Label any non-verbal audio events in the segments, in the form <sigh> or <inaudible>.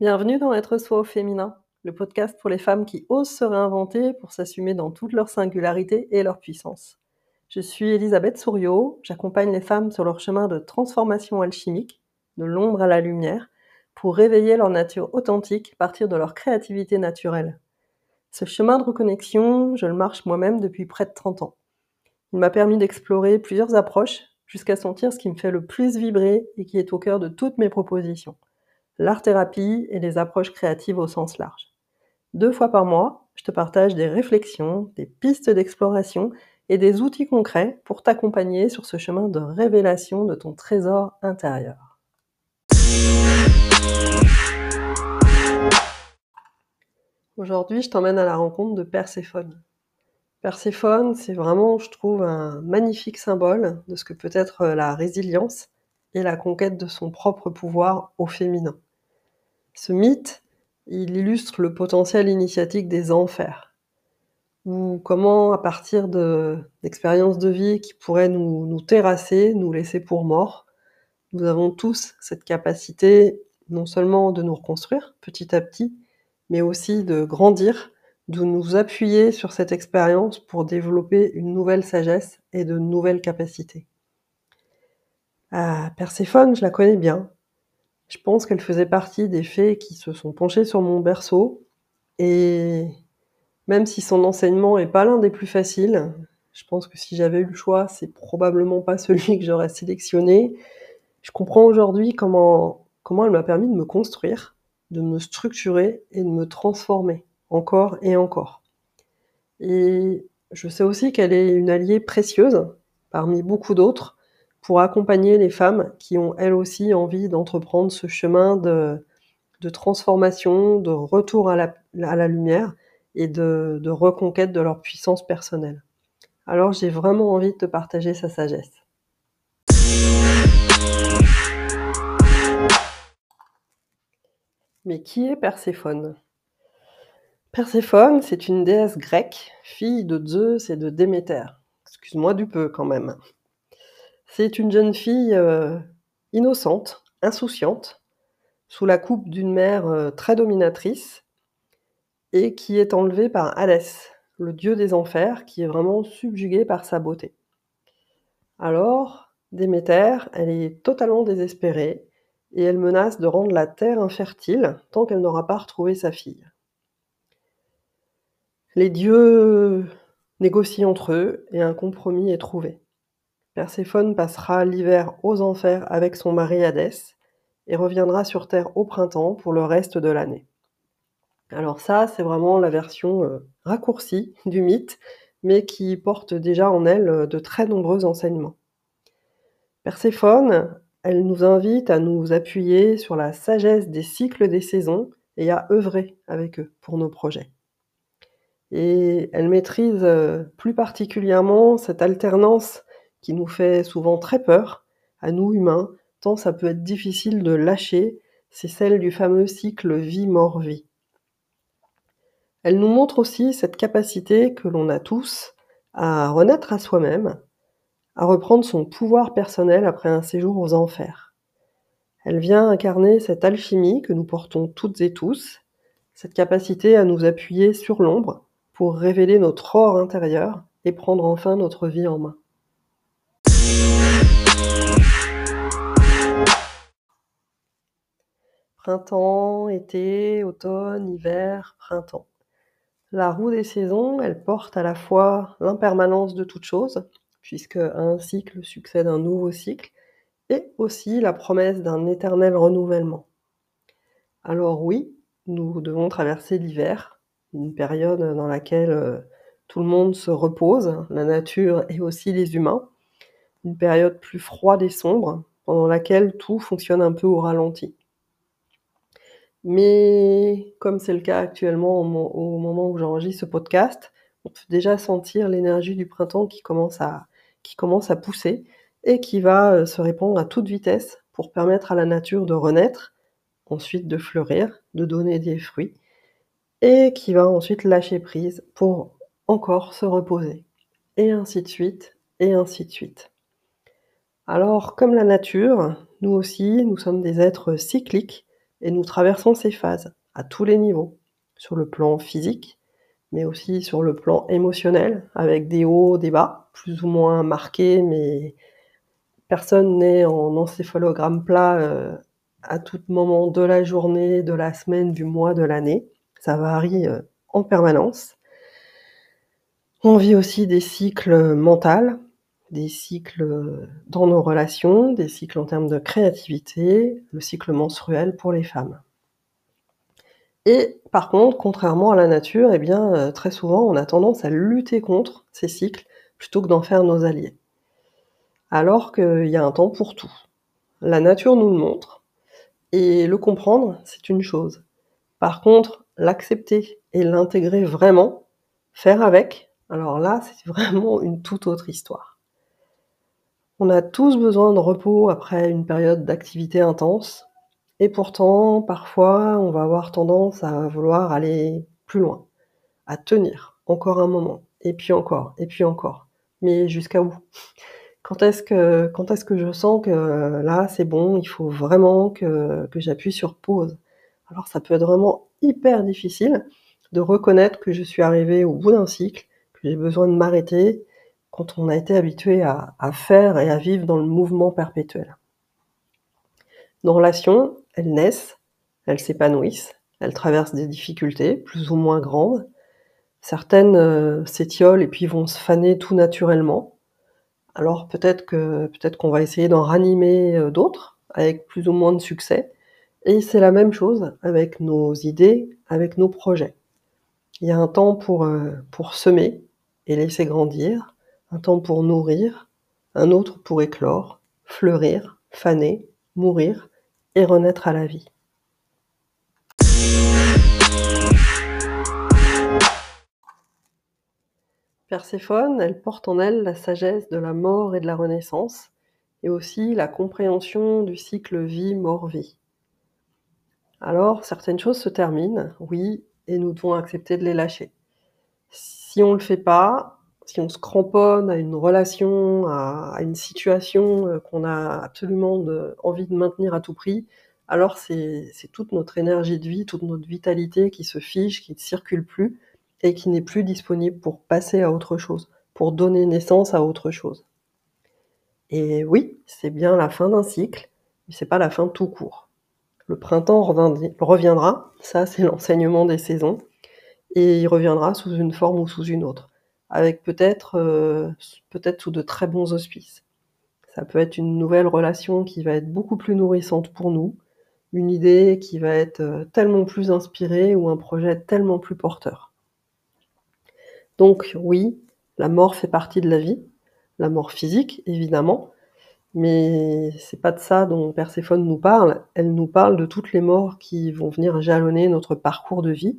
Bienvenue dans Être soi au féminin, le podcast pour les femmes qui osent se réinventer pour s'assumer dans toute leur singularité et leur puissance. Je suis Elisabeth Souriau, j'accompagne les femmes sur leur chemin de transformation alchimique, de l'ombre à la lumière, pour réveiller leur nature authentique, partir de leur créativité naturelle. Ce chemin de reconnexion, je le marche moi-même depuis près de 30 ans. Il m'a permis d'explorer plusieurs approches jusqu'à sentir ce qui me fait le plus vibrer et qui est au cœur de toutes mes propositions l'art-thérapie et les approches créatives au sens large. Deux fois par mois, je te partage des réflexions, des pistes d'exploration et des outils concrets pour t'accompagner sur ce chemin de révélation de ton trésor intérieur. Aujourd'hui, je t'emmène à la rencontre de Perséphone. Perséphone, c'est vraiment, je trouve, un magnifique symbole de ce que peut être la résilience et la conquête de son propre pouvoir au féminin. Ce mythe, il illustre le potentiel initiatique des enfers, ou comment, à partir d'expériences de, vie qui pourraient nous, terrasser, nous laisser pour morts, nous avons tous cette capacité non seulement de nous reconstruire petit à petit, mais aussi de grandir, de nous appuyer sur cette expérience pour développer une nouvelle sagesse et de nouvelles capacités. Ah, Perséphone, je la connais bien. Je pense qu'elle faisait partie des fées qui se sont penchées sur mon berceau. Et même si son enseignement est pas l'un des plus faciles, je pense que si j'avais eu le choix, c'est probablement pas celui que j'aurais sélectionné. Je comprends aujourd'hui comment elle m'a permis de me construire, de me structurer et de me transformer encore et encore. Et je sais aussi qu'elle est une alliée précieuse parmi beaucoup d'autres pour accompagner les femmes qui ont elles aussi envie d'entreprendre ce chemin de, transformation, de retour à la, lumière et de, de, reconquête de leur puissance personnelle. Alors j'ai vraiment envie de te partager sa sagesse. Mais qui est Perséphone? Perséphone, c'est une déesse grecque, fille de Zeus et de Déméter. Excuse-moi du peu quand même. C'est une jeune fille euh, innocente, insouciante, sous la coupe d'une mère euh, très dominatrice, et qui est enlevée par Hadès, le dieu des enfers, qui est vraiment subjugué par sa beauté. Alors, Déméter, elle est totalement désespérée, et elle menace de rendre la terre infertile tant qu'elle n'aura pas retrouvé sa fille. Les dieux négocient entre eux et un compromis est trouvé. Perséphone passera l'hiver aux enfers avec son mari Hadès et reviendra sur Terre au printemps pour le reste de l'année. Alors ça, c'est vraiment la version euh, raccourcie du mythe, mais qui porte déjà en elle euh, de très nombreux enseignements. Perséphone, elle nous invite à nous appuyer sur la sagesse des cycles des saisons et à œuvrer avec eux pour nos projets. Et elle maîtrise euh, plus particulièrement cette alternance qui nous fait souvent très peur, à nous humains, tant ça peut être difficile de lâcher, c'est celle du fameux cycle vie-mort-vie. Elle nous montre aussi cette capacité que l'on a tous à renaître à soi-même, à reprendre son pouvoir personnel après un séjour aux enfers. Elle vient incarner cette alchimie que nous portons toutes et tous, cette capacité à nous appuyer sur l'ombre pour révéler notre or intérieur et prendre enfin notre vie en main. Printemps, été, automne, hiver, printemps. La roue des saisons, elle porte à la fois l'impermanence de toute chose, puisque un cycle succède un nouveau cycle, et aussi la promesse d'un éternel renouvellement. Alors oui, nous devons traverser l'hiver, une période dans laquelle euh, tout le monde se repose, la nature et aussi les humains, une période plus froide et sombre, pendant laquelle tout fonctionne un peu au ralenti. Mais comme c'est le cas actuellement au, moment où j'enregistre ce podcast, on peut déjà sentir l'énergie du printemps qui commence à, pousser et qui va euh, se répandre à toute vitesse pour permettre à la nature de renaître, ensuite de fleurir, de donner des fruits, et qui va ensuite lâcher prise pour encore se reposer. Et ainsi de suite, et ainsi de suite. Alors, comme la nature, nous aussi, nous sommes des êtres cycliques Et nous traversons ces phases à tous les niveaux, sur le plan physique, mais aussi sur le plan émotionnel, avec des hauts, des bas, plus ou moins marqués, mais personne n'est en encéphalogramme plat euh, à tout moment de la journée, de la semaine, du mois, de l'année. Ça varie euh, en permanence. On vit aussi des cycles mentaux, des cycles dans nos relations, des cycles en termes de créativité, le cycle menstruel pour les femmes. Et par contre, contrairement à la nature, eh bien, euh, très souvent, on a tendance à lutter contre ces cycles plutôt que d'en faire nos alliés. Alors qu'il y a un temps pour tout. La nature nous le montre, et le comprendre, c'est une chose. Par contre, l'accepter et l'intégrer vraiment, faire avec, alors là, c'est <laughs> vraiment une toute autre histoire. On a tous besoin de repos après une période d'activité intense, et pourtant, parfois, on va avoir tendance à vouloir aller plus loin, à tenir encore un moment, et puis encore, et puis encore. Mais jusqu'à où? Quand est-ce que, est-ce que je sens que là, c'est bon, il faut vraiment que, que j'appuie sur pause? Alors ça peut être vraiment hyper difficile de reconnaître que je suis arrivée au bout d'un cycle, que j'ai besoin de m'arrêter, quand on a été habitué à, faire et à vivre dans le mouvement perpétuel. Nos relations, elles naissent, elles s'épanouissent, elles traversent des difficultés plus ou moins grandes. Certaines euh, s'étiolent et puis vont se faner tout naturellement. Alors peut-être que peut-être qu'on va essayer d'en ranimer euh, d'autres avec plus ou moins de succès. Et c'est la même chose avec nos idées, avec nos projets. Il y a un temps pour, euh, pour semer et laisser grandir, un temps pour nourrir, un autre pour éclore, fleurir, faner, mourir, et renaître à la vie. Perséphone, elle porte en elle la sagesse de la mort et de la renaissance, et aussi la compréhension du cycle vie-mort-vie. Alors, certaines choses se terminent, oui, et nous devons accepter de les lâcher. Si on ne le fait pas, si on se cramponne à une relation, à, une situation euh, qu'on a absolument envie de maintenir à tout prix, alors c'est toute notre énergie de vie, toute notre vitalité qui se fiche, qui ne circule plus et qui n'est plus disponible pour passer à autre chose, pour donner naissance à autre chose. Et oui, c'est bien la fin d'un cycle, mais c'est pas la fin tout court. Le printemps reviendra, ça c'est <laughs> l'enseignement des saisons, et il reviendra sous une forme ou sous une autre avec peut-être euh, peut-être sous de très bons auspices. Ça peut être une nouvelle relation qui va être beaucoup plus nourrissante pour nous, une idée qui va être euh, tellement plus inspirée ou un projet tellement plus porteur. Donc oui, la mort fait partie de la vie, la mort physique évidemment, mais c'est pas de ça dont Perséphone nous parle, elle nous parle de toutes les morts qui vont venir jalonner notre parcours de vie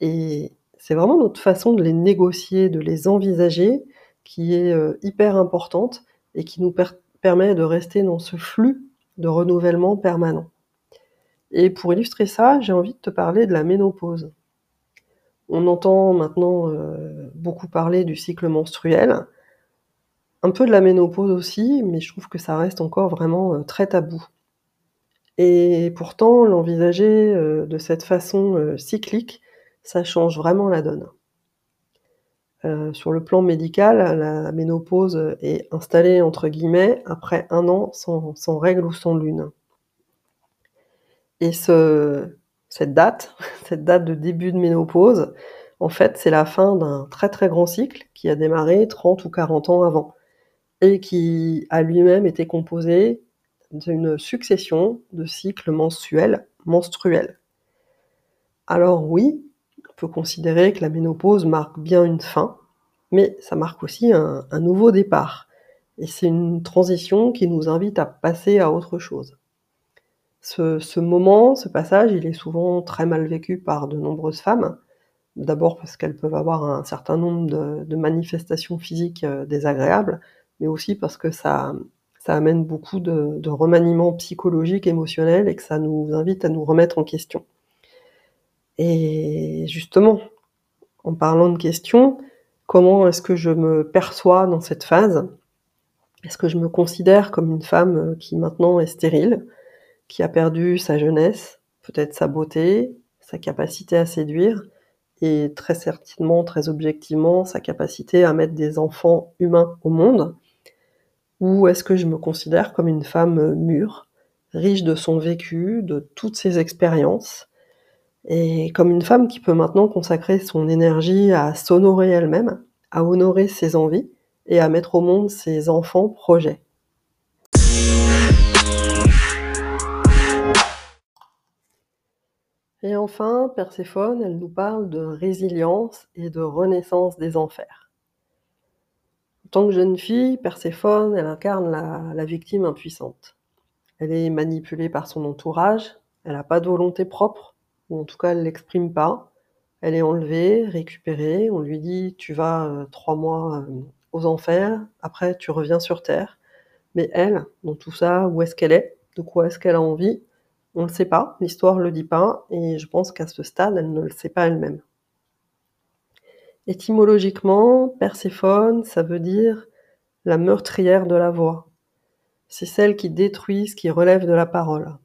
et c'est vraiment notre façon de les négocier, de les envisager, qui est euh, hyper importante et qui nous permet de rester dans ce flux de renouvellement permanent. Et pour illustrer ça, j'ai envie de te parler de la ménopause. On entend maintenant euh, beaucoup parler du cycle menstruel, un peu de la ménopause aussi, mais je trouve que ça reste encore vraiment euh, très tabou. Et pourtant, l'envisager de cette façon cyclique, ça change vraiment la donne. Euh, sur le plan médical, la ménopause est installée entre guillemets après un an sans, règles ou sans lune. Et ce, cette date, <laughs> cette date de début de ménopause, en fait, c'est la fin d'un très très grand cycle qui a démarré 30 ou 40 ans avant et qui a lui-même été composé d'une succession de cycles mensuels, menstruels. Alors oui, considérer que la ménopause marque bien une fin, mais ça marque aussi un, nouveau départ. Et c'est une transition qui nous invite à passer à autre chose. Ce, moment, ce passage, il est souvent très mal vécu par de nombreuses femmes. D'abord parce qu'elles peuvent avoir un certain nombre de, manifestations physiques euh, désagréables, mais aussi parce que ça, ça amène beaucoup de, de remaniements psychologiques, émotionnels, et que ça nous invite à nous remettre en question. Et justement, en parlant de questions, comment est-ce que je me perçois dans cette phase? Est-ce que je me considère comme une femme qui maintenant est stérile, qui a perdu sa jeunesse, peut-être sa beauté, sa capacité à séduire et très certainement, très objectivement, sa capacité à mettre des enfants humains au monde? Ou est-ce que je me considère comme une femme mûre, riche de son vécu, de toutes ses expériences, et comme une femme qui peut maintenant consacrer son énergie à s'honorer elle-même, à honorer ses envies et à mettre au monde ses enfants projets. Et enfin, Perséphone, elle nous parle de résilience et de renaissance des enfers. En tant que jeune fille, Perséphone, elle incarne la, victime impuissante. Elle est manipulée par son entourage, elle n'a pas de volonté propre, ou en tout cas elle l'exprime pas. Elle est enlevée, récupérée, on lui dit tu vas euh, trois mois euh, aux enfers, après tu reviens sur Terre. Mais elle, dans tout ça, où est-ce qu'elle est? De quoi est-ce qu'elle a envie? On ne le sait pas, l'histoire ne le dit pas, et je pense qu'à ce stade, elle ne le sait pas elle-même. Étymologiquement, Perséphone, ça veut dire la meurtrière de la voix. C'est celle qui détruit ce qui relève de la parole.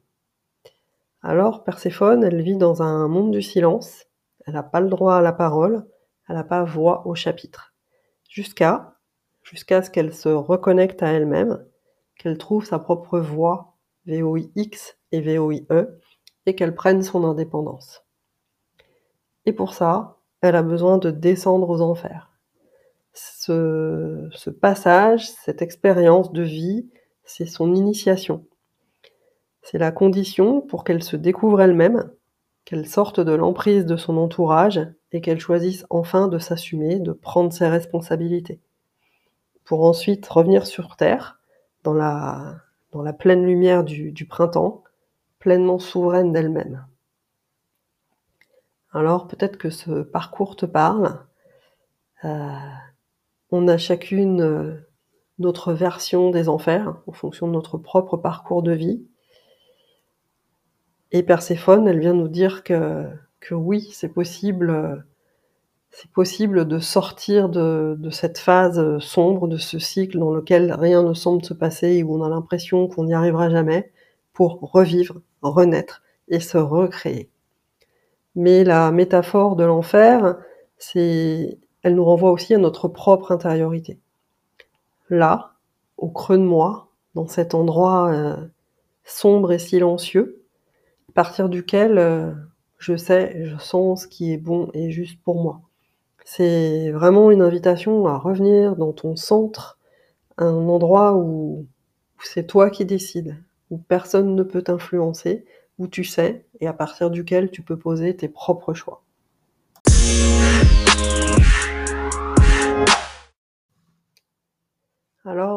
Alors, Perséphone, elle vit dans un monde du silence, elle n'a pas le droit à la parole, elle n'a pas voix au chapitre. Jusqu'à, jusqu'à ce qu'elle se reconnecte à elle-même, qu'elle trouve sa propre voix, VOIX, et VOIE, et qu'elle prenne son indépendance. Et pour ça, elle a besoin de descendre aux enfers. Ce, ce passage, cette expérience de vie, c'est son initiation. C'est la condition pour qu'elle se découvre elle-même, qu'elle sorte de l'emprise de son entourage et qu'elle choisisse enfin de s'assumer, de prendre ses responsabilités. Pour ensuite revenir sur Terre, dans la, pleine lumière du, du printemps, pleinement souveraine d'elle-même. Alors peut-être que ce parcours te parle. Euh, on a chacune euh, notre version des enfers en fonction de notre propre parcours de vie. Et Perséphone, elle vient nous dire que, que oui, c'est possible, c'est possible de sortir de, de, cette phase sombre, de ce cycle dans lequel rien ne semble se passer et où on a l'impression qu'on n'y arrivera jamais, pour revivre renaître et se recréer. Mais la métaphore de l'enfer, c'est, elle nous renvoie aussi à notre propre intériorité. Là, au creux de moi, dans cet endroit euh, sombre et silencieux, partir duquel euh, je sais, je sens ce qui est bon et juste pour moi. C'est vraiment une invitation à revenir dans ton centre, un endroit où c'est toi qui décides, où personne ne peut t'influencer, où tu sais et à partir duquel tu peux poser tes propres choix.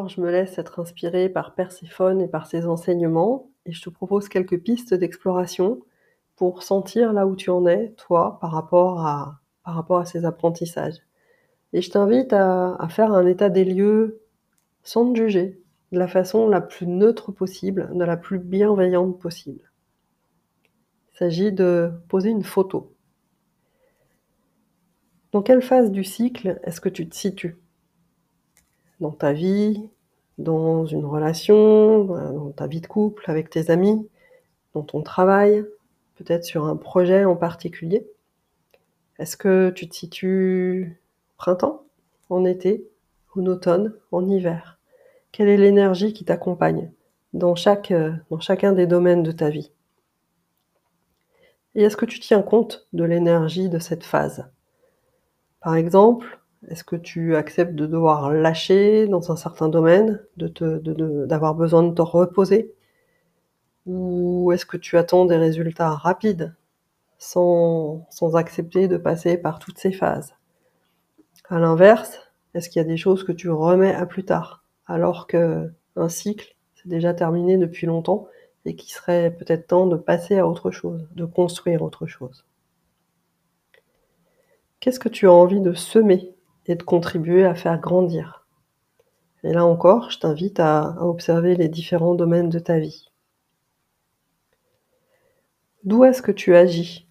Je me laisse être inspirée par Perséphone et par ses enseignements, et je te propose quelques pistes d'exploration pour sentir là où tu en es, toi, par rapport à, par rapport à ces apprentissages. Et je t'invite à, à faire un état des lieux sans te juger, de la façon la plus neutre possible, de la plus bienveillante possible. Il s'agit de poser une photo. Dans quelle phase du cycle est-ce que tu te situes? Dans ta vie, dans une relation, dans ta vie de couple, avec tes amis, dans ton travail, peut-être sur un projet en particulier. Est-ce que tu te situes printemps, en été, en automne, en hiver? Quelle est l'énergie qui t'accompagne dans, chaque, euh, dans chacun des domaines de ta vie? Et est-ce que tu tiens compte de l'énergie de cette phase? Par exemple, est-ce que tu acceptes de devoir lâcher dans un certain domaine, d'avoir besoin de te reposer? Ou est-ce que tu attends des résultats rapides sans, sans accepter de passer par toutes ces phases? À l'inverse, est-ce qu'il y a des choses que tu remets à plus tard alors qu'un cycle s'est déjà terminé depuis longtemps et qu'il serait peut-être temps de passer à autre chose, de construire autre chose? Qu'est-ce que tu as envie de semer et de contribuer à faire grandir Et là encore, je t'invite à, observer les différents domaines de ta vie. D'où est-ce que tu agis?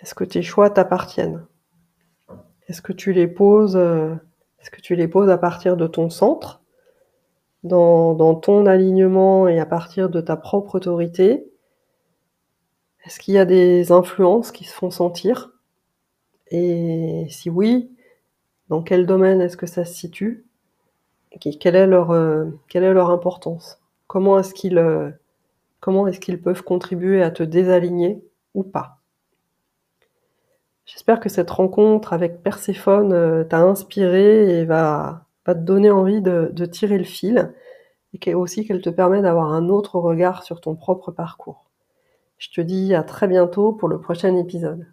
Est-ce que tes choix t'appartiennent? Est-ce que tu les poses euh, est-ce que tu les poses à partir de ton centre, dans, ton alignement et à partir de ta propre autorité? Est-ce qu'il y a des influences qui se font sentir? Et si oui, dans quel domaine est-ce que ça se situe? quelle est leur, heu, quelle est leur importance? Comment est-ce qu'ils, heu, comment est-ce qu'ils peuvent contribuer à te désaligner ou pas? J'espère que cette rencontre avec Perséphone, heu, t'a inspiré et va te donner envie de tirer le fil et aussi qu'elle te permet d'avoir un autre regard sur ton propre parcours. Je te dis à très bientôt pour le prochain épisode.